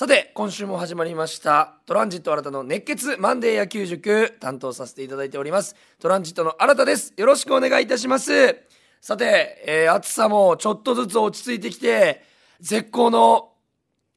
さて今週も始まりましたトランジット新たの熱血マンデー野球塾担当させていただいております。トランジットの新たです。よろしくお願いいたします。さて、えー暑さもちょっとずつ落ち着いてきて絶好の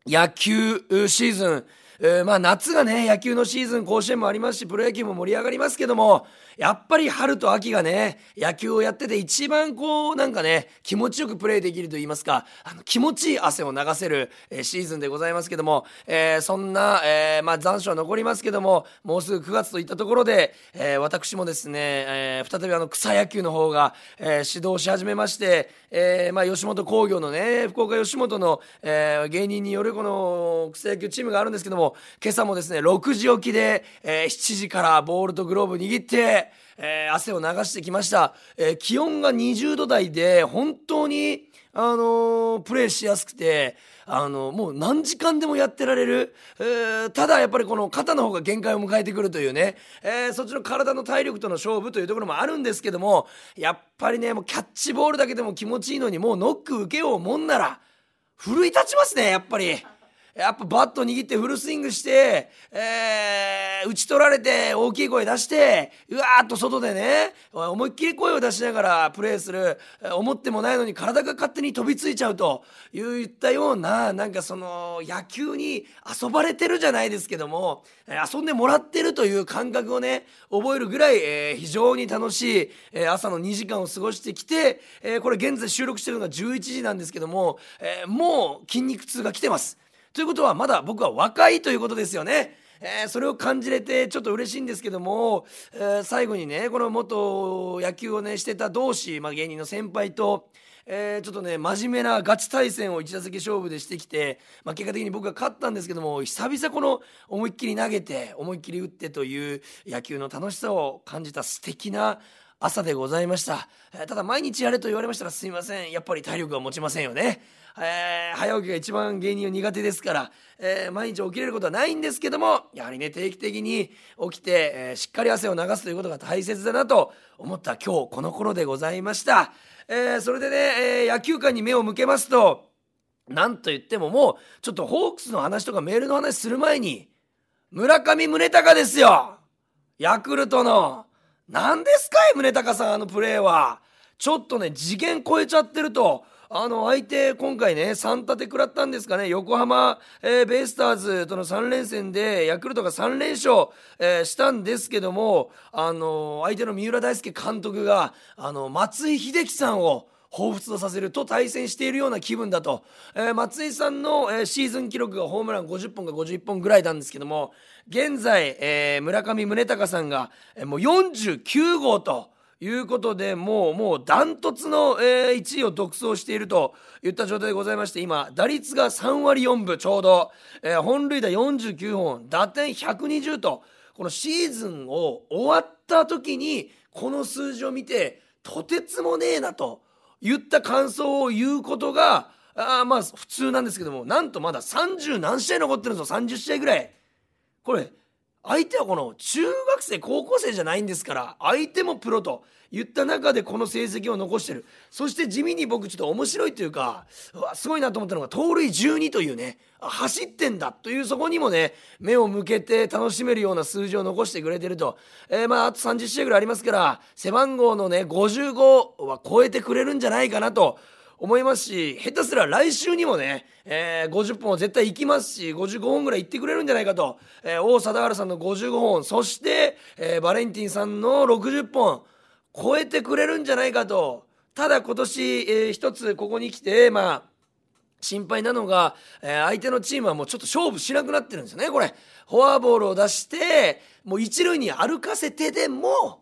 野球シーズン、えーまあ夏がね野球のシーズン甲子園もありますしプロ野球も盛り上がりますけどもやっぱり春と秋がね野球をやってて一番こうなんかね気持ちよくプレーできると言いますかあの気持ちいい汗を流せる、えーシーズンでございますけども、えーそんな、えーまあ、残暑は残りますけどももうすぐ9月といったところで、えー私もですね、えー再びあの草野球の方が、えー指導し始めまして、えーまあ、吉本興業のね福岡吉本の、えー芸人によるこの草野球チームがあるんですけども今朝もですね6時起きで、えー7時からボールとグローブ握って、えー汗を流してきました、えー気温が20度台で本当にあのプレーしやすくて、あのもう何時間でもやってられる、えーただやっぱりこの肩の方が限界を迎えてくるというね、えーそっちの体の体力との勝負というところもあるんですけどもやっぱりねもうキャッチボールだけでも気持ちいいのにもうノック受けようもんなら奮い立ちますねやっぱり。やっぱバット握ってフルスイングして、えー打ち取られて大きい声出してうわーっと外でね思いっきり声を出しながらプレーする思ってもないのに体が勝手に飛びついちゃうといったようななんかその野球に遊ばれてるじゃないですけども遊んでもらってるという感覚をね覚えるぐらい、えー非常に楽しい、えー朝の2時間を過ごしてきて、えーこれ現在収録してるのが11時なんですけども、えーもう筋肉痛が来てます。ということはまだ僕は若いということですよね。えーそれを感じれてちょっと嬉しいんですけども、えー最後にねこの元野球をねしてた同志、まあ、芸人の先輩と、えーちょっとね真面目なガチ対戦を1打席勝負でしてきて、まあ、結果的に僕が勝ったんですけども久々この思いっきり投げて思いっきり打ってという野球の楽しさを感じた素敵な朝でございました、えただ毎日やれと言われましたらすいません。やっぱり体力が持ちませんよね、えー早起きが一番芸人は苦手ですから、えー毎日起きれることはないんですけどもやはりね定期的に起きて、えしっかり汗を流すということが大切だなと思った今日この頃でございました、えそれでね、え野球界に目を向けますとなんと言ってももうちょっとホークスの話とかメールの話する前に村上宗隆ですよ。ヤクルトの何ですかい宗隆さんあのプレーは。ちょっとね次元超えちゃってると。あの相手今回ね3立て食らったんですかね。横浜、えーベイスターズとの3連戦でヤクルトが3連勝、えーしたんですけどもあの相手の三浦大輔監督があの松井秀喜さんを彷彿とさせると対戦しているような気分だと、えー松井さんの、えーシーズン記録がホームラン50本か51本ぐらいなんですけども現在、えー村上宗隆さんが、えーもう49号と。いうことでもうもうダントツの、えー1位を独走しているといった状態でございまして今打率が3割4分ちょうど、えー本塁打49本打点120とこのシーズンを終わった時にこの数字を見てとてつもねえなと言った感想を言うことがあまあ普通なんですけどもなんとまだ30何試合残ってるんですよ。30試合ぐらい。これ相手はこの中学生高校生じゃないんですから相手もプロと言った中でこの成績を残してる。そして地味に僕ちょっと面白いというかうわすごいなと思ったのが盗塁12というね走ってんだというそこにもね目を向けて楽しめるような数字を残してくれてると、えーまああと30試合ぐらいありますから背番号のね55は超えてくれるんじゃないかなと。思いますし下手すら来週にもね、えー50本は絶対行きますし55本ぐらい行ってくれるんじゃないかと、えー王貞治さんの55本そして、えーバレンティンさんの60本超えてくれるんじゃないかと。ただ今年、えー一つここに来てまあ心配なのが、えー相手のチームはもうちょっと勝負しなくなってるんですよねこれ。フォアボールを出してもう一塁に歩かせてでも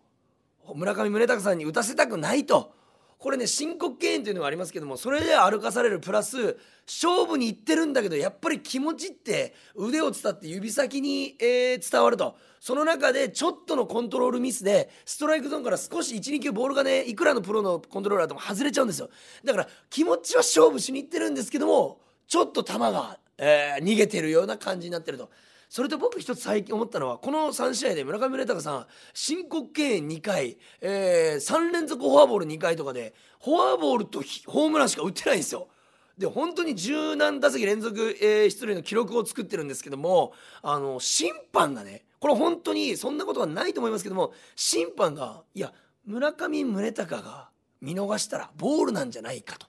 村上宗隆さんに打たせたくないと。これね申告敬遠というのがありますけどもそれで歩かされるプラス勝負に行ってるんだけどやっぱり気持ちって腕を伝って指先に、えー伝わるとその中でちょっとのコントロールミスでストライクゾーンから少し12球ボールがねいくらのプロのコントローラーでも外れちゃうんですよだから気持ちは勝負しに行ってるんですけどもちょっと球が、えー逃げてるような感じになってると。それと僕一つ最近思ったのはこの3試合で村上宗隆さん申告敬遠2回、え3連続フォアボール2回とかでフォアボールとホームランしか打ってないんですよ。で本当に十何打席連続、えー、出塁の記録を作ってるんですけどもあの審判がねこれ本当にそんなことはないと思いますけども審判がいや村上宗隆が見逃したらボールなんじゃないかと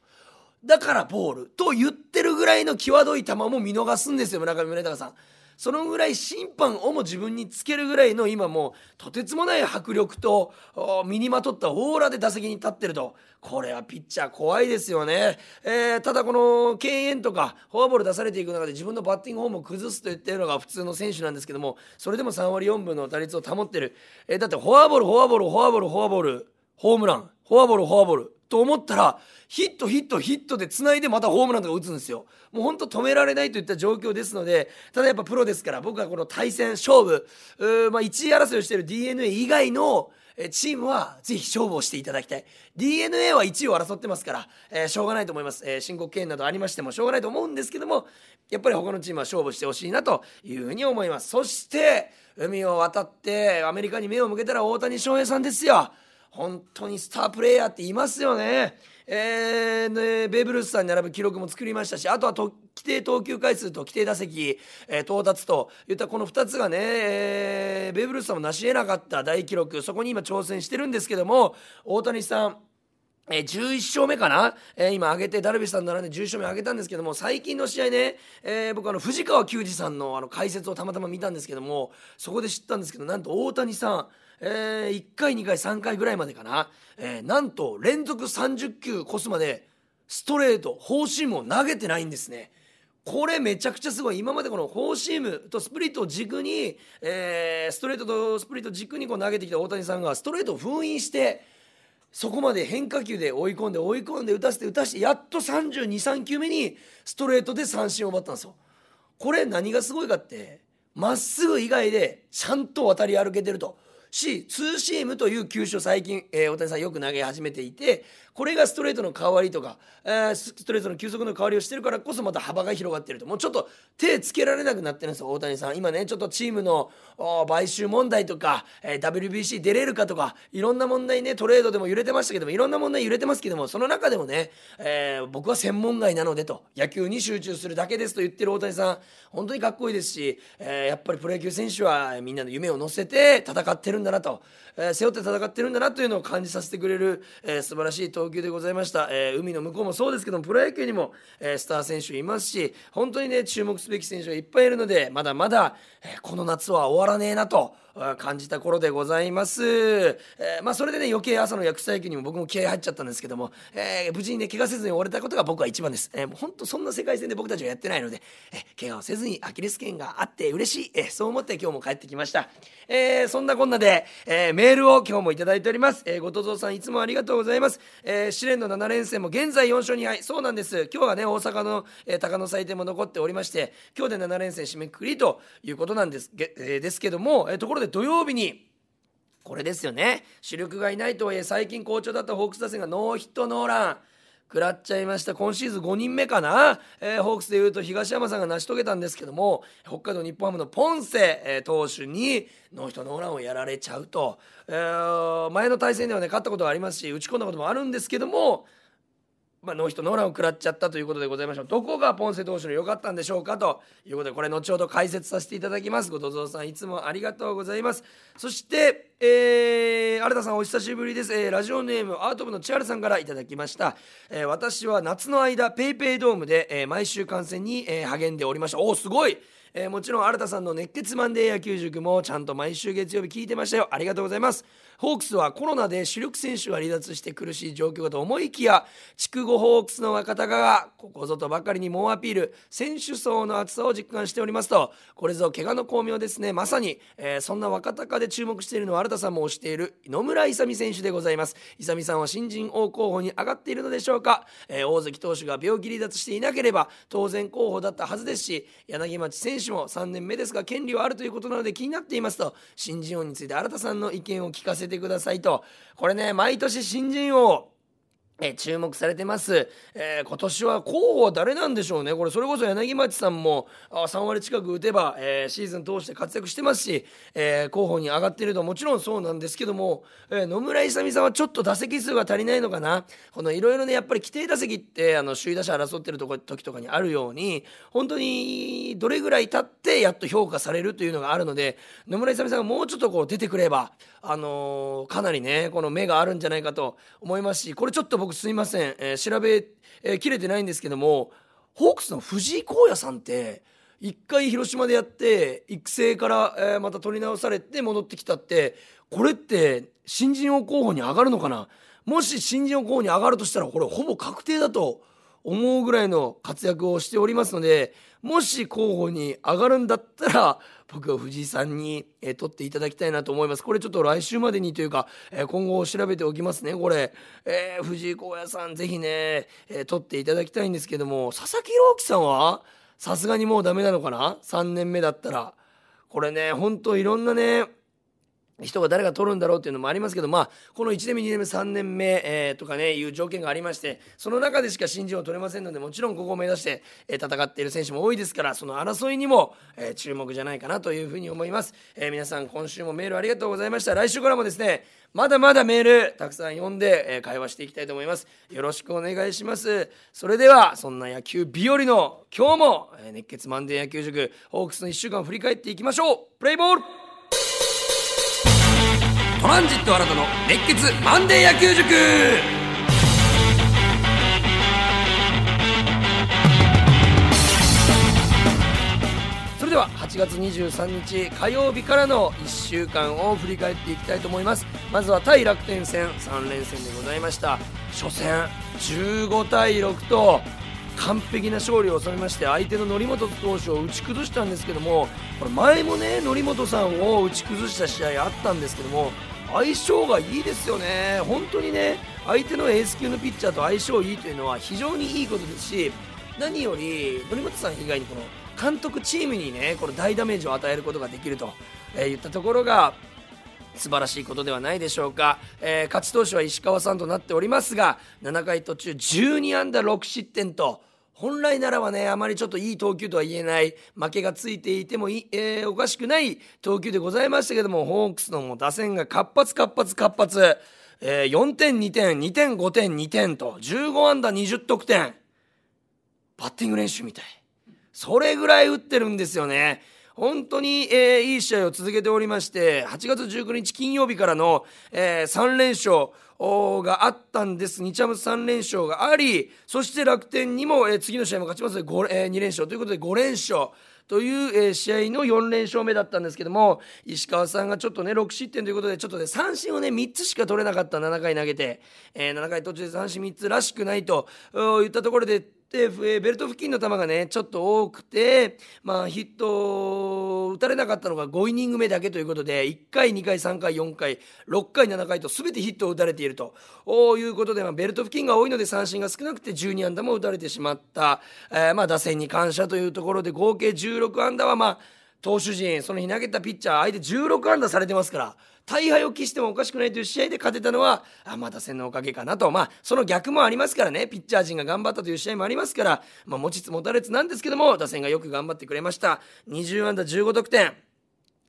だからボールと言ってるぐらいの際どい球も見逃すんですよ村上宗隆さん。そのぐらい審判をも自分につけるぐらいの今もうとてつもない迫力と身にまとったオーラで打席に立ってるとこれはピッチャー怖いですよね、えー、ただこの敬遠とかフォアボール出されていく中で自分のバッティングフォームを崩すといったのが普通の選手なんですけどもそれでも3割4分の打率を保ってる、えー、だってフォアボールフォアボールフォアボールフォアボールホームラン。フォアボールフォアボール。と思ったらヒットヒットヒットでつないでまたホームランとか打つんですよ。もうほんと止められないといった状況ですのでただやっぱプロですから僕はこの対戦勝負まあ、1位争いをしている d n a 以外のチームはぜひ勝負をしていただきたい。d n a は1位を争ってますから、えー、しょうがないと思います、えー、申告敬遠などありましてもしょうがないと思うんですけどもやっぱり他のチームは勝負してほしいなというふうに思います。そして海を渡ってアメリカに目を向けたら大谷翔平さんですよ。本当にスタープレーヤーっていますよね。えーね、ベーブ・ルースさんに並ぶ記録も作りましたしあとはと規定投球回数と規定打席、えー、到達といったこの2つがね、えー、ベーブ・ルースさんも成し得なかった大記録そこに今挑戦してるんですけども大谷さんえー、11勝目かな、えー、今上げてダルビッシュさん並んで11勝目上げたんですけども最近の試合ね、えー、僕あの藤川球児さんのあの解説をたまたま見たんですけどもそこで知ったんですけどなんと大谷さんえー、1回2回3回ぐらいまでかな、えー、なんと連続30球越すまでストレートフォーシームを投げてないんですね。これめちゃくちゃすごい今までこのフォーシームとスプリットを軸に、えー、ストレートとスプリット軸にこう投げてきた大谷さんがストレートを封印してそこまで変化球で追い込んで追い込んで打たせて打たせてやっと323球目にストレートで三振を奪ったんですよ。これ何がすごいかってまっすぐ以外でちゃんと渡り歩けてると。しツーシームという球種を最近、えー、大谷さんよく投げ始めていてこれがストレートの代わりとか、えー、ストレートの球速の代わりをしてるからこそまた幅が広がってると。もうちょっと手つけられなくなってるんですよ大谷さん。今ねちょっとチームの買収問題とか、えー、WBC 出れるかとかいろんな問題ねトレードでも揺れてましたけどもいろんな問題揺れてますけどもその中でもね、えー、僕は専門外なのでと野球に集中するだけですと言ってる大谷さん本当にかっこいいですし、えー、やっぱりプロ野球選手はみんなの夢を乗せて戦ってるんだなと、えー、背負って戦ってるんだなというのを感じさせてくれる、えー、素晴らしい投球でございました。、えー、海の向こうもそうですけどもプロ野球にも、え、スター選手いますし本当にね注目すべき選手がいっぱいいるのでまだまだ、え、この夏は終わらねえなと感じた頃でございます、えー、まあそれでね余計朝の薬草野球にも僕も気合入っちゃったんですけども、えー、無事にね怪我せずに終われたことが僕は一番です、えー、もう本当そんな世界戦で僕たちはやってないので、えー、怪我をせずにアキレス腱があって嬉しい、えー、そう思って今日も帰ってきました、えー、そんなこんなで、えー、メールを今日もいただいております、えー、後藤さんいつもありがとうございます、えー、試練の7連戦も現在4勝2敗。そうなんです。今日はね大阪の、えー、高野祭典も残っておりまして今日で7連戦締めくくりということなんです、えー、ですけども、えー、ところでで土曜日にこれですよね。主力がいないとはいえ最近好調だったホークス打線がノーヒットノーラン。食らっちゃいました。今シーズン5人目かな、えー、ホークスでいうと東山さんが成し遂げたんですけども北海道日本ハムのポンセ、えー、投手にノーヒットノーランをやられちゃうと、えー、前の対戦ではね勝ったことがありますし打ち込んだこともあるんですけどもまあ、ノーヒットノーランを食らっちゃったということでございましょう。どこがポンセ投手の良かったんでしょうかと。いうことでこれ後ほど解説させていただきます。後藤さんいつもありがとうございます。そしてえー、新田さんお久しぶりです、えー、ラジオネームアート部の千原さんからいただきました、えー、私は夏の間ペイペイドームで、えー、毎週観戦に、えー、励んでおりました。おおすごい。えー、もちろん新田さんの熱血マンデー野球塾もちゃんと毎週月曜日聞いてましたよ。ありがとうございます。ホークスはコロナで主力選手が離脱して苦しい状況かと思いきや筑後ホークスの若隆がここぞとばかりに猛アピール選手層の厚さを実感しておりますとこれぞ怪我の巧妙ですね。まさに、えー、そんな若隆で注目しているのは新田さんも推している野村勇選手でございます。勇さんは新人王候補に上がっているのでしょうか、えー、大関投手が病気離脱していなければ当然候補だったはずですし柳町選手も3年目ですが権利はあるということなので気になっていますと新人王について新田さんの意見を聞かせててくださいと。これね毎年新人王え注目されてます、えー、今年は候補は誰なんでしょうね。これそれこそ柳町さんもあ3割近く打てば、えー、シーズン通して活躍してますし、えー、候補に上がっているともちろんそうなんですけども、え野村勇さんはちょっと打席数が足りないのかな。このいろいろねやっぱり規定打席ってあの首位打者争ってるとこ時とかにあるように本当にどれぐらい経ってやっと評価されるというのがあるので野村勇さんがもうちょっとこう出てくれば、あのかなりねこの目があるんじゃないかと思いますしこれちょっと僕すいません、えー、調べ、えー、きれてないんですけどもホークスの藤井耕也さんって一回広島でやって育成から、えー、また取り直されて戻ってきたってこれって新人王候補に上がるのかな？もし新人王候補に上がるとしたらこれほぼ確定だと思うぐらいの活躍をしておりますのでもし候補に上がるんだったら僕は藤井さんに、えー、取っていただきたいなと思います。これちょっと来週までにというか、えー、今後調べておきますねこれ、えー、藤井耕也さんぜひね、え取っていただきたいんですけども佐々木朗希さんはさすがにもうダメなのかな？3年目だったら。これねほんといろんなね人が誰が取るんだろうっていうのもありますけど、まあ、この1年目、2年目、3年目、えー、とかね、いう条件がありまして、その中でしか新人を取れませんので、もちろんここを目指して、えー、戦っている選手も多いですから、その争いにも、えー、注目じゃないかなというふうに思います。え皆さん、今週もメールありがとうございました。来週からもですね、まだまだメールたくさん読んで、え会話していきたいと思います。よろしくお願いします。それでは、そんな野球日和の今日も、え熱血マンデー野球塾、ホークスの1週間を振り返っていきましょう。プレイボールトランジット新たの熱血マンデー野球塾。それでは8月23日火曜日からの1週間を振り返っていきたいと思います。まずは対楽天戦3連戦でございました。初戦15対6と完璧な勝利を収めまして相手の則本投手を打ち崩したんですけどもこれ前もね則本さんを打ち崩した試合あったんですけども相性がいいですよね、本当にね相手のエース級のピッチャーと相性いいというのは非常にいいことですし何より則本さん以外にこの監督チームにねこの大ダメージを与えることができると、えー、言ったところが素晴らしいことではないでしょうか、えー、勝ち投手は石川さんとなっておりますが7回途中12安打6失点と。本来ならばねあまりちょっといい投球とは言えない負けがついていてもい、えー、おかしくない投球でございましたけどもホークスの打線が活発活発活発、えー、4点2点2点5点2点と15安打20得点。バッティング練習みたい。それぐらい打ってるんですよね。本当に、えー、いい試合を続けておりまして8月19日金曜日からの、えー、3連勝があったんです。日ハム3連勝がありそして楽天にも、えー、次の試合も勝ちます。ので、えー、2連勝。ということで5連勝という、えー、試合の4連勝目だったんですけども石川さんがちょっとね6失点ということでちょっとね三振をね3つしか取れなかった。7回投げて、えー、7回途中で三振3つらしくないといったところでで、ベルト付近の球がねちょっと多くて、まあ、ヒット打たれなかったのが5イニング目だけということで1回2回3回4回6回7回と全てヒットを打たれていると。いうことで、まあ、ベルト付近が多いので三振が少なくて12安打も打たれてしまった、えー、まあ、打線に感謝というところで合計16安打はまあ投手陣その日投げたピッチャー相手16安打されてますから大敗を期してもおかしくないという試合で勝てたのはあまあ打線のおかげかなと。まあその逆もありますからね。ピッチャー陣が頑張ったという試合もありますから、まあ、持ちつ持たれつなんですけども打線がよく頑張ってくれました。20安打15得点。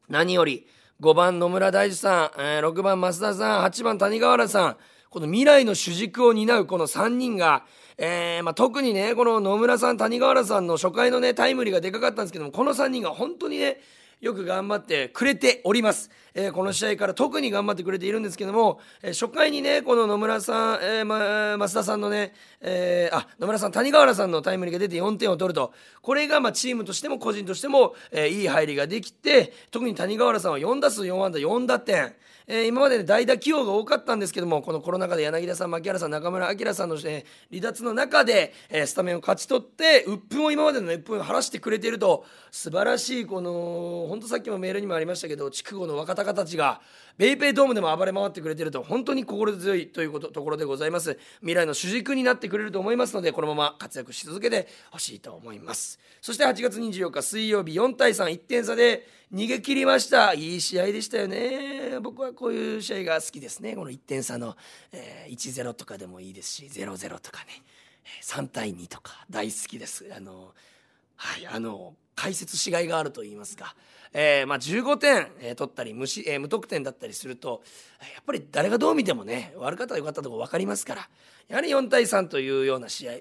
何より5番野村大地さん、えー、6番増田さん8番谷川原さん。この未来の主軸を担うこの3人がえーまあ、特にねこの野村さん谷川原さんの初回のねタイムリーがでかかったんですけどもこの3人が本当にねよく頑張ってくれております、えー、この試合から特に頑張ってくれているんですけども、えー、初回にねこの野村さん、えーま、増田さんのね、えー、あ野村さん谷川原さんのタイムリーが出て4点を取ると。これがまチームとしても個人としても、えー、いい入りができて特に谷川原さんは4打数4安打4打点。えー、今まで、代打起用が多かったんですけどもこのコロナ禍で柳田さん牧原さん中村晃さんの、ね、離脱の中で、えー、スタメンを勝ち取って鬱憤を今までの鬱憤を晴らしてくれていると。素晴らしいこの本当さっきもメールにもありましたけど筑後の若隆たちがベイペイドームでも暴れ回ってくれてると本当に心強いということところでございます。未来の主軸になってくれると思いますのでこのまま活躍し続けてほしいと思います。そして8月24日水曜日4対31点差で逃げ切りました。いい試合でしたよね。僕はこういう試合が好きですね。この1点差の、えー、1-0とかでもいいですし0-0とかね。3対2とか大好きです。あのはいあの解説しがいがあると言いますか、えー、まあ、15点、えー、取ったり無し、えー、無得点だったりするとやっぱり誰がどう見てもね悪かったらよかったとこ分かりますからやはり4対3というような試合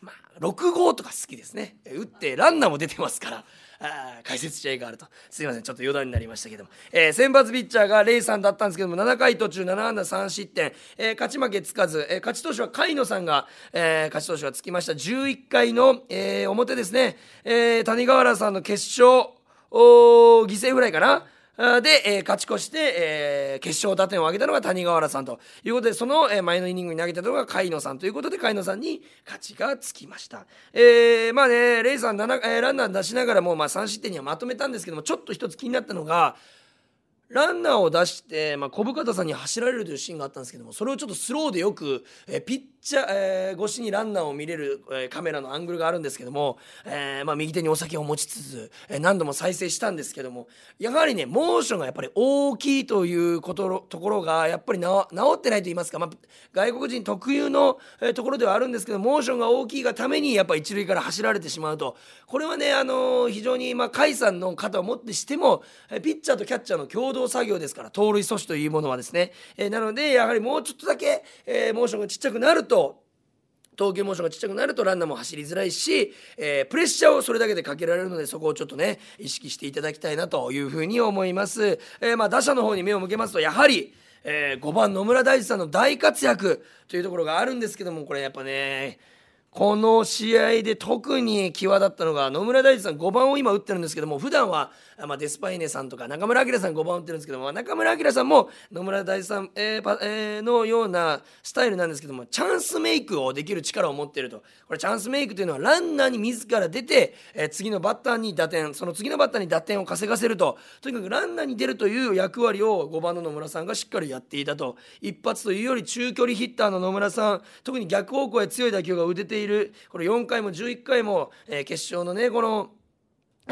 まあ、6号とか好きですね。打ってランナーも出てますからあ解説試合があると。すいませんちょっと余談になりましたけども、えー、先発ピッチャーがレイさんだったんですけども7回途中7安打3失点、えー、勝ち負けつかず、えー、勝ち投手は甲斐野さんが、えー、勝ち投手がつきました。11回の、えー、表ですね、えー、谷川原さんの決勝。お犠牲フライかな？で、えー、勝ち越して、えー、決勝打点を挙げたのが谷川原さんということでその、えー、前のイニングに投げたのが甲斐野さんということで甲斐野さんに勝ちがつきました。えー、まあねレイさん7、えー、ランナー出しながらも、まあ、3失点にはまとめたんですけどもちょっと一つ気になったのがランナーを出して、まあ、小深田さんに走られるというシーンがあったんですけどもそれをちょっとスローでよく、え、ピッチャー、えー、越しにランナーを見れる、え、カメラのアングルがあるんですけども、えーまあ、右手にお酒を持ちつつ、え、何度も再生したんですけどもやはりねモーションがやっぱり大きいということところがやっぱり治ってないと言いますか、まあ、外国人特有の、え、ところではあるんですけどモーションが大きいがためにやっぱ一塁から走られてしまうと。これはね、あのー、非常に、まあ、甲斐さんの肩を持ってしても、え、ピッチャーとキャッチャーの共同同作業ですから盗塁阻止というものはですね、えー、なのでやはりもうちょっとだけ、えー、モーションがちっちゃくなると投球モーションがちっちゃくなるとランナーも走りづらいし、えー、プレッシャーをそれだけでかけられるのでそこをちょっとね意識していただきたいなというふうに思います、えー、まあ打者の方に目を向けますとやはりえー、5番野村大地さんの大活躍というところがあるんですけどもこれやっぱねこの試合で特に際立ったのが野村大地さん5番を今打ってるんですけども普段はまあ、デスパイネさんとか中村晃さん5番打ってるんですけども中村晃さんも野村大地さん、えーえ、のようなスタイルなんですけどもチャンスメイクをできる力を持っていると。これチャンスメイクというのはランナーに自ら出て、え、次のバッターに打点その次のバッターに打点を稼がせると。とにかくランナーに出るという役割を5番の野村さんがしっかりやっていたと。一発というより中距離ヒッターの野村さん特に逆方向へ強い打球が打てているこれ4回も11回も、え、決勝のねこの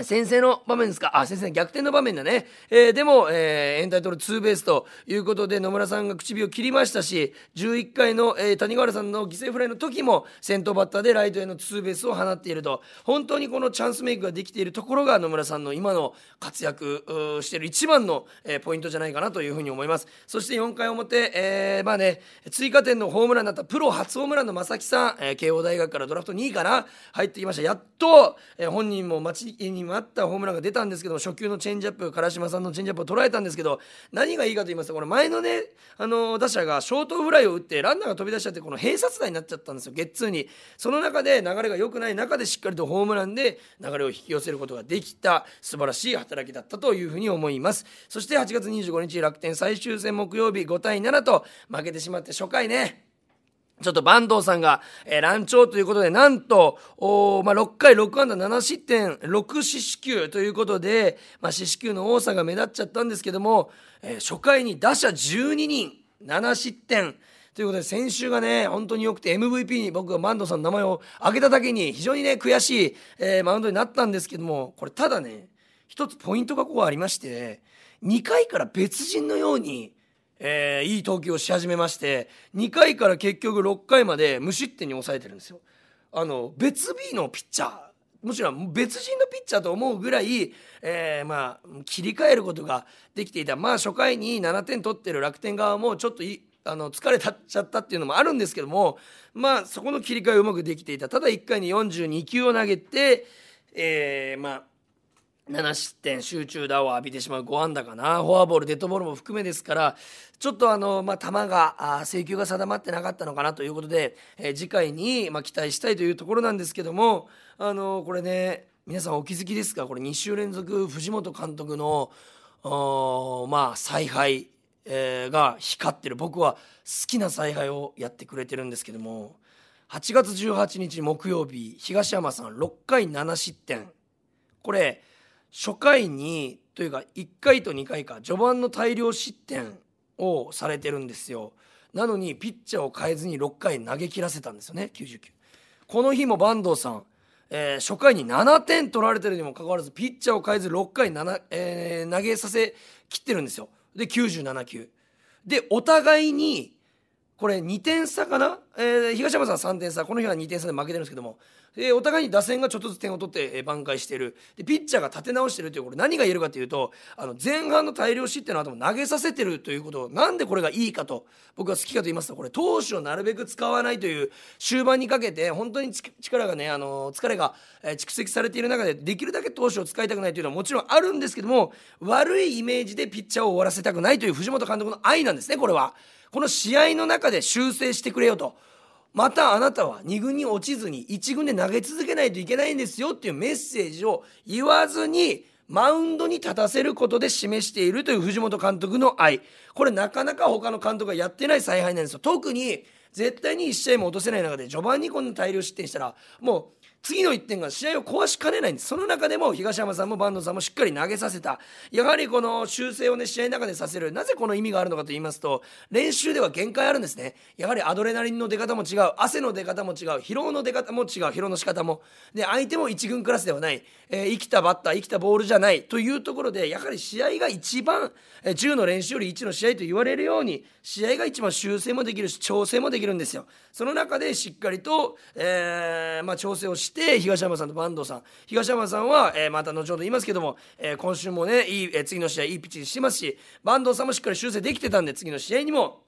先制の場面ですか？あ先生逆転の場面だね、えー、でも、えー、エンタイトルツーベースということで野村さんが口火を切りましたし11回の、えー、谷川原さんの犠牲フライの時も先頭バッターでライトへのツーベースを放っていると。本当にこのチャンスメイクができているところが野村さんの今の活躍している一番の、えー、ポイントじゃないかなというふうに思います。そして4回表、えー、まあね追加点のホームランだったプロ初ホームランの正木さん、えー、慶応大学からドラフト2位かな入ってきました。やっと、えー、本人も待ちににもあったホームランが出たんですけど初球のチェンジアップ唐島さんのチェンジアップを捉えたんですけど何がいいかと言いますとこれ前のねあの打者がショートフライを打ってランナーが飛び出しちゃってこの併殺打になっちゃったんですよゲッツーに。その中で流れが良くない中でしっかりとホームランで流れを引き寄せることができた素晴らしい働きだったというふうに思います。そして8月25日楽天最終戦木曜日5対7と負けてしまって初回ねちょっと坂東さんが、えー、乱調ということで、なんと、おまあ、6回6安打7失点、6四死球ということで、まあ、四死球の多さが目立っちゃったんですけども、えー、初回に打者12人、7失点、ということで、先週がね、本当に良くて MVP に僕が坂東さんの名前を挙げただけに、非常にね、悔しい、えー、マウンドになったんですけども、これただね、一つポイントがここありまして、2回から別人のように、えー、いい投球をし始めまして2回から結局6回まで無失点に抑えてるんですよ。あの別 B のピッチャーもちろん別人のピッチャーと思うぐらい、えー、まあ切り替えることができていたまあ初回に7点取ってる楽天側もちょっといあの疲れたっちゃったっていうのもあるんですけどもまあそこの切り替えうまくできていたただ1回に42球を投げて、えー、まあ7失点集中打を浴びてしまう5安打かな。フォアボールデッドボールも含めですからちょっとあの、まあ、球があ制球が定まってなかったのかなということで、えー、次回に、まあ、期待したいというところなんですけどもあのこれね皆さんお気づきですか？これ2週連続藤本監督のまあ采配、えー、が光ってる。僕は好きな采配をやってくれてるんですけども8月18日木曜日東山さん6回7失点。これ初回にというか1回と2回か序盤の大量失点をされてるんですよ。なのにピッチャーを変えずに6回投げ切らせたんですよね99この日も坂東さん、えー、初回に7点取られてるにもかかわらずピッチャーを変えず6回7、えー、投げさせきってるんですよ。で97球。でお互いにこれ2点差かな、えー、東山さん3点差。この日は2点差で負けてるんですけども。でお互いに打線がちょっとずつ点を取って、えー、挽回している。でピッチャーが立て直しているというこれ何が言えるかというとあの前半の大量失点の後も投げさせてるということ。なんでこれがいいかと僕は好きかと言いますとこれ投手をなるべく使わないという終盤にかけて本当に力がねあの疲れが、え、蓄積されている中でできるだけ投手を使いたくないというのはもちろんあるんですけども悪いイメージでピッチャーを終わらせたくないという藤本監督の愛なんですねこれは。この試合の中で修正してくれよと。またあなたは2軍に落ちずに1軍で投げ続けないといけないんですよっていうメッセージを言わずにマウンドに立たせることで示しているという藤本監督の愛これなかなか他の監督がやってない采配なんですよ特に絶対に1試合も落とせない中で序盤にこんな大量失点したらもう次の1点が試合を壊しかねないんです。その中でも東山さんも坂東さんもしっかり投げさせた。やはりこの修正をね試合の中でさせる。なぜこの意味があるのかと言いますと練習では限界あるんですね。やはりアドレナリンの出方も違う。汗の出方も違う。疲労の出方も違う。疲労の仕方も。で相手も1軍クラスではない、えー、生きたバッター生きたボールじゃない。というところでやはり試合が一番、えー、10の練習より1の試合と言われるように試合が一番修正もできるし調整もできるんですよ。その中でしっかりと、えーまあ、調整をして東山さんと坂東さん。東山さんは、えー、また後ほど言いますけども、えー、今週もねいい、えー、次の試合いいピッチにしてますし坂東さんもしっかり修正できてたんで次の試合にも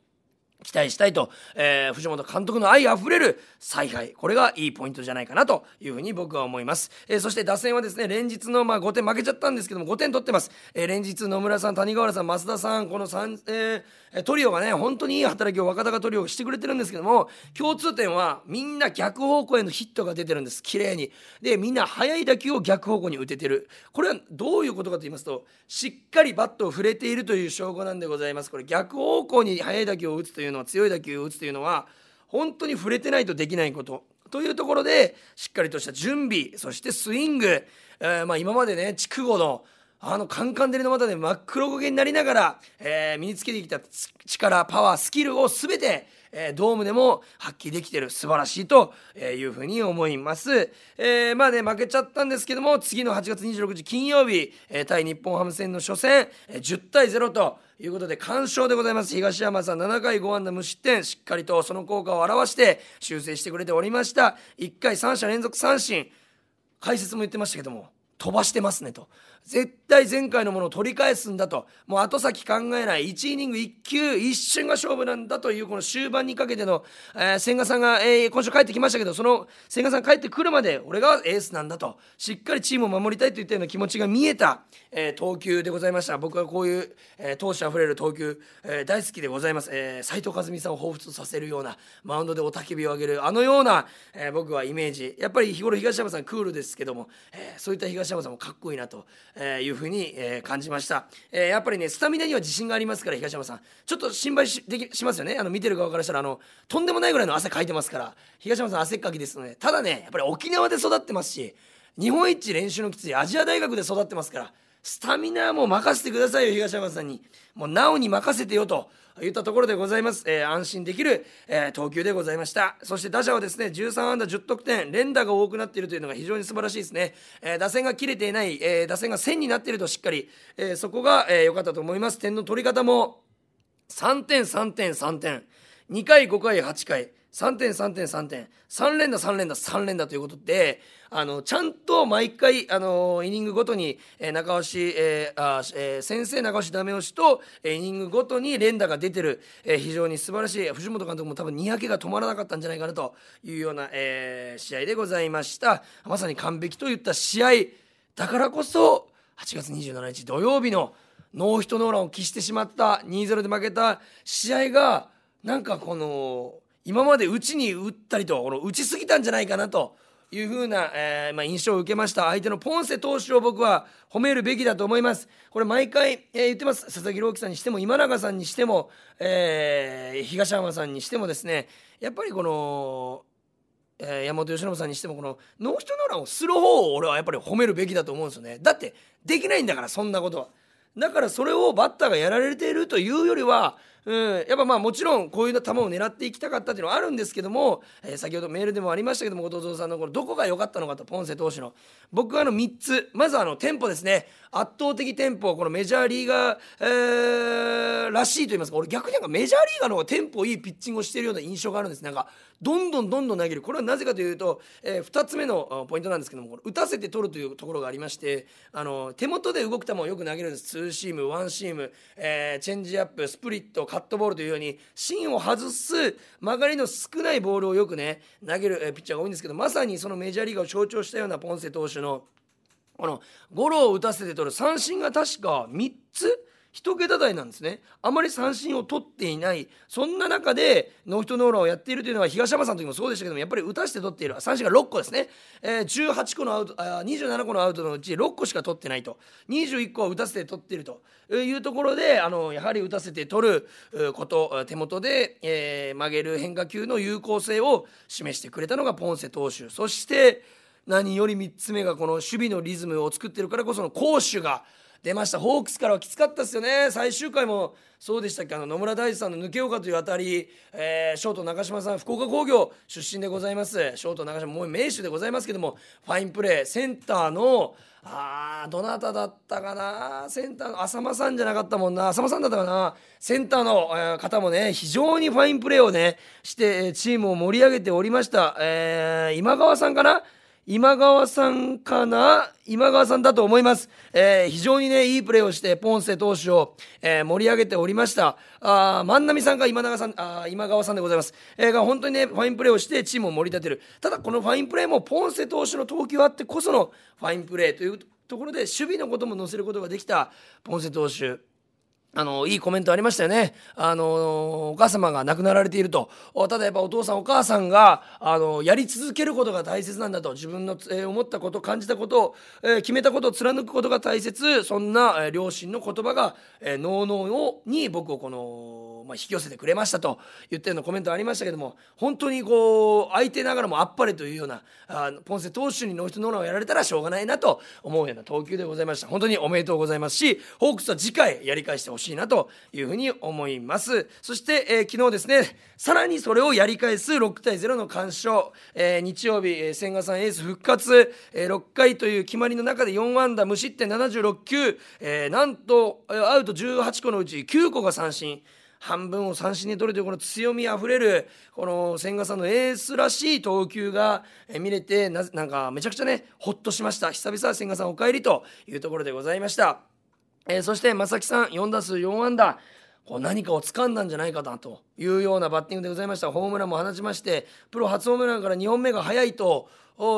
期待したいと、えー、藤本監督の愛あふれる采配これがいいポイントじゃないかなというふうに僕は思います、えー、そして打線はですね連日の、まあ、5点負けちゃったんですけども5点取ってます、えー、連日野村さん谷川原さん増田さんこの3、えー、トリオがね本当にいい働きを若隆トリオしてくれてるんですけども共通点はみんな逆方向へのヒットが出てるんです。綺麗に。でみんな速い打球を逆方向に打ててる。これはどういうことかと言いますとしっかりバットを触れているという証拠なんでございます。これ逆方向に速い打球を打つといういうのは強い打球を打つというのは本当に触れてないとできないこと。というところでしっかりとした準備そしてスイング、えー、まあ、今までね筑後のあのカンカン照りの股で真っ黒焦げになりながら、えー、身につけてきた力パワースキルを全てえー、ドームでも発揮できてる素晴らしいというふうに思います、えー、まあね負けちゃったんですけども次の8月26日金曜日、えー、対日本ハム戦の初戦、え、10対0ということで完勝でございます。東山さん7回5安打無失点。しっかりとその効果を表して修正してくれておりました。1回3者連続三振。解説も言ってましたけども飛ばしてますねと。絶対前回のものを取り返すんだと。もう後先考えない。1イニング1球一瞬が勝負なんだというこの終盤にかけての、えー、千賀さんが、えー、今週帰ってきましたけどその千賀さん帰ってくるまで俺がエースなんだと。しっかりチームを守りたいといったような気持ちが見えた、えー、投球でございました。僕はこういう、えー、闘志あふれる投球、えー、大好きでございます、えー、藤和美さんを彷彿させるようなマウンドで雄たけびを上げるあのような、えー、僕はイメージ。やっぱり日頃東山さんクールですけども、えー、そういった東山さんもかっこいいなと。いうふうにえー、感じました、えー、やっぱりねスタミナには自信がありますから東山さん。ちょっと心配しできしますよね。あの見てる側からしたらあのとんでもないぐらいの汗かいてますから東山さん汗っかきですので。ただねやっぱり沖縄で育ってますし日本一練習のきついアジア大学で育ってますからスタミナはもう任せてくださいよ東山さんに。もうなおに任せてよといったところでございます、えー、安心できる、えー、投球でございました。そして打者はですね13安打10得点連打が多くなっているというのが非常に素晴らしいですね、えー、打線が切れていない、え打線が1000になっているとしっかり、えそこが良、えー、かったと思います。点の取り方も3点3点3点。2回5回8回。3点3点3点。3連打3連打3連打ということであのちゃんと毎回あのイニングごとに、えー、中押し、えーあえー、先生中押しダメ押しと、えー、イニングごとに連打が出てる、えー、非常に素晴らしい。藤本監督も多分にやけが止まらなかったんじゃないかなというような、えー、試合でございました。まさに完璧といった試合。だからこそ8月27日土曜日のノーヒットノーランを喫してしまった2-0で負けた試合がなんかこの今まで打ちに打ったりとこの打ちすぎたんじゃないかなというふうな、えーまあ、印象を受けました。相手のポンセ投手を僕は褒めるべきだと思います。これ毎回、えー、言ってます。佐々木朗希さんにしても今永さんにしても、えー、東山さんにしてもですね。やっぱりこのえ、山本由伸さんにしてもこのノーヒットノーランをする方を俺はやっぱり褒めるべきだと思うんですよね。だってできないんだからそんなことは。だからそれをバッターがやられているというよりはうん、やっぱまあもちろんこういう球を狙っていきたかったっていうのはあるんですけども、えー、先ほどメールでもありましたけども後藤さんのこのどこが良かったのかとポンセ投手の僕はあの3つ。まずあのテンポですね。圧倒的テンポこのメジャーリーガー、えー、らしいと言いますか俺逆になんかメジャーリーガーの方がテンポいいピッチングをしているような印象があるんです。なんかどんどんどんどん投げる。これはなぜかというと、えー、2つ目のポイントなんですけども打たせて取るというところがありましてあの手元で動く球をよく投げるんです。ツーシームワンシーム、えー、チェンジアップスプリットカットボールというように芯を外す曲がりの少ないボールをよくね投げる、ピッチャーが多いんですけどまさにそのメジャーリーガーを象徴したようなポンセ投手のこのゴロを打たせて取る三振が確か3つ1桁台なんですね。あまり三振を取っていない。そんな中でノーヒットノーランをやっているというのは東山さんの時もそうでしたけどもやっぱり打たせて取っている。三振が6個ですね、えー、18個のアウトあ27個のアウトのうち6個しか取ってないと。21個は打たせて取っていると。いうところであのやはり打たせて取ること手元で、えー、曲げる変化球の有効性を示してくれたのがポンセ投手。そして何より3つ目がこの守備のリズムを作ってるからこその攻守が出ました。ホークスからはきつかったですよね。最終回もそうでしたっけ？あの野村大地さんの抜けようかというあたり、えー、ショート中島さん福岡工業出身でございます。ショート中島もう名手でございますけどもファインプレーセンターのあーどなただったかな？センターの浅間さんじゃなかったもんな。浅間さんだったかな？センターの、えー、方もね非常にファインプレーをねしてチームを盛り上げておりました、えー、今川さんかな？今川さんかな？今川さんだと思います。えー、非常にね、いいプレーをして、ポンセ投手を、えー、盛り上げておりました。あ万波さんが今永さん、あ今川さんでございます。えー、が本当にね、ファインプレーをしてチームを盛り立てる。ただ、このファインプレーもポンセ投手の投球あってこそのファインプレーというところで、守備のことも載せることができたポンセ投手。あの、いいコメントありましたよね。あの、お母様が亡くなられていると。ただやっぱお父さんお母さんが、あの、やり続けることが大切なんだと。自分の、えー、思ったこと、感じたことを、えー、決めたことを貫くことが大切。そんな、えー、両親の言葉が、えー、脳々を、に僕をこの、まあ、引き寄せてくれましたと言ってるのコメントありましたけども本当にこう相手ながらもあっぱれというようなあポンセ投手にノーヒットノーランをやられたらしょうがないなと思うような投球でございました本当におめでとうございますしホークスは次回やり返してほしいしいなというふうに思います。そして、えー、昨日ですねさらにそれをやり返す6対0の完勝、えー、日曜日、えー、千賀さんエース復活、えー、6回という決まりの中で4安打無失点76球、えー、なんとアウト18個のうち9個が三振。半分を三振に取るというこの強みあふれるこの千賀さんのエースらしい投球が見れてななんかめちゃくちゃねほっとしました。久々千賀さんお帰りというところでございました、えー、そして正木さん4打数4安打。こう何かを掴んだんじゃないかなというようなバッティングでございました。ホームランも放ちましてプロ初ホームランから2本目が早いと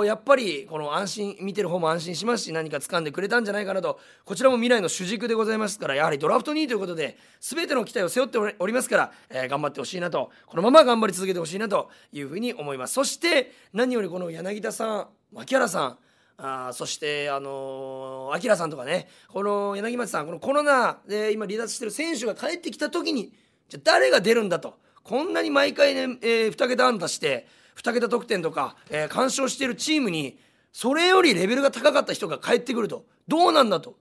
やっぱりこの安心見てる方も安心しますし何か掴んでくれたんじゃないかなと。こちらも未来の主軸でございますからやはりドラフト2位ということで全ての期待を背負っておりますから、えー、頑張ってほしいなと。このまま頑張り続けてほしいなというふうに思います。そして何よりこの柳田さん牧原さんあそしてあのー、さんとかねこの柳町さんこのコロナで今離脱してる選手が帰ってきた時にじゃ誰が出るんだと。こんなに毎回ね、えー、2桁安打して2桁得点とか、えー、干渉してるチームにそれよりレベルが高かった人が帰ってくると。どうなんだと。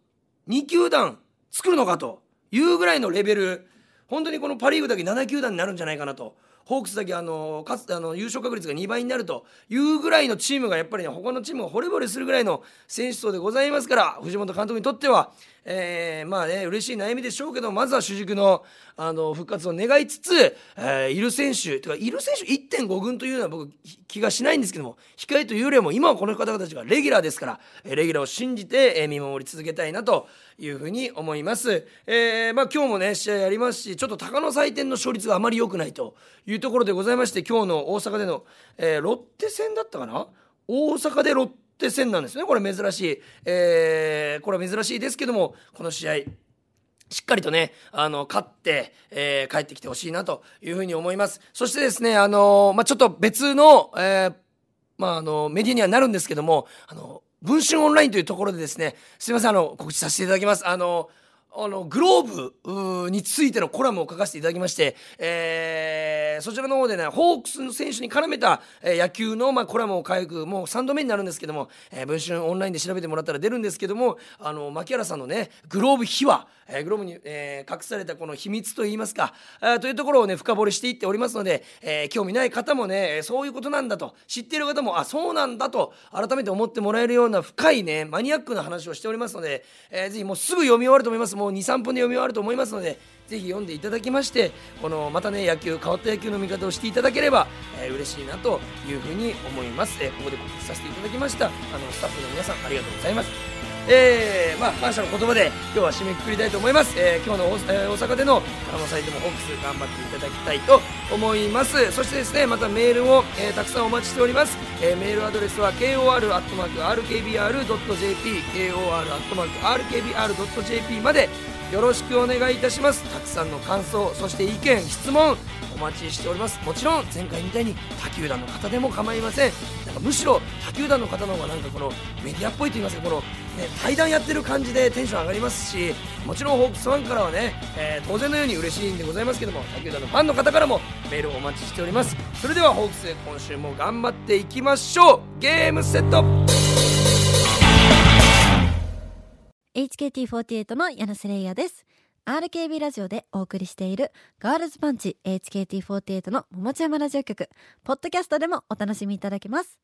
2球団作るのかというぐらいのレベル。本当にこのパ・リーグだけ7球団になるんじゃないかなと。ホークスだけあのかつあの優勝確率が2倍になるというぐらいのチームがやっぱりね他のチームが惚れ惚れするぐらいの選手層でございますから藤本監督にとっては、えー、まあね嬉しい悩みでしょうけどまずは主軸のあの復活を願いつつ、えー、いる選手とかいる選手1.5軍というのは僕気がしないんですけども控えというよりも今はこの方たちがレギュラーですからレギュラーを信じて、え、見守り続けたいなというふうに思います。えー、まあ今日もね試合やりますしちょっと鷹の祭典の勝率があまり良くないというところでございまして今日の大阪での、え、ロッテ戦だったかな？大阪でロッテ戦なんですねこれ珍しい、えー、これは珍しいですけどもこの試合しっかりとね、あの、勝って、えー、帰ってきてほしいなというふうに思います。そしてですね、あのまあ、ちょっと別の、えー、まあ、あの、メディアにはなるんですけども、あの、文春オンラインというところでですね、すいません、あの、告知させていただきます。あの、あのグローブについてのコラムを書かせていただきまして、えー、そちらの方でねホークスの選手に絡めた、えー、野球の、まあ、コラムを書くもう3度目になるんですけども、えー、文春オンラインで調べてもらったら出るんですけどもあの牧原さんのねグローブ秘話、えー、グローブに、えー、隠されたこの秘密といいますか、えー、というところをね深掘りしていっておりますので、えー、興味ない方もねそういうことなんだと知っている方もあそうなんだと改めて思ってもらえるような深いねマニアックな話をしておりますので、えー、ぜひもうすぐ読み終わると思います。もう23分で読み終わると思いますのでぜひ読んでいただきましてこのまたね野球変わった野球の見方をしていただければ、えー、嬉しいなというふうに思います、えー、ここで告知させていただきました。あのスタッフの皆さんありがとうございます。えー、まあ感謝の言葉で今日は締めくくりたいと思います、えー、今日の大,、えー、大阪でのあのサイトもホークス頑張っていただきたいと思います。そしてですねまたメールを、えー、たくさんお待ちしております、えー、メールアドレスは kor.rkbr.jp kor.rkbr.jp までよろしくお願いいたします。たくさんの感想そして意見質問お待ちしております。もちろん前回みたいに他球団の方でも構いません。かむしろ他球団の方の方がなんかこのメディアっぽいと言いますかこの、ね、対談やってる感じでテンション上がりますしもちろんホークスファンからはね、えー、当然のように嬉しいんでございますけども他球団のファンの方からもメールをお待ちしております。それではホークス今週も頑張っていきましょう。ゲームセット。HKT48 の柳瀬レイヤです。RKB ラジオでお送りしているガールズパンチ HKT48 の桃地山ラジオ局、ポッドキャストでもお楽しみいただけます。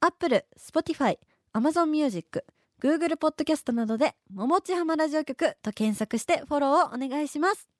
Apple、Spotify、Amazon Music、Google ポッドキャストなどで桃地浜ラジオ局と検索してフォローをお願いします。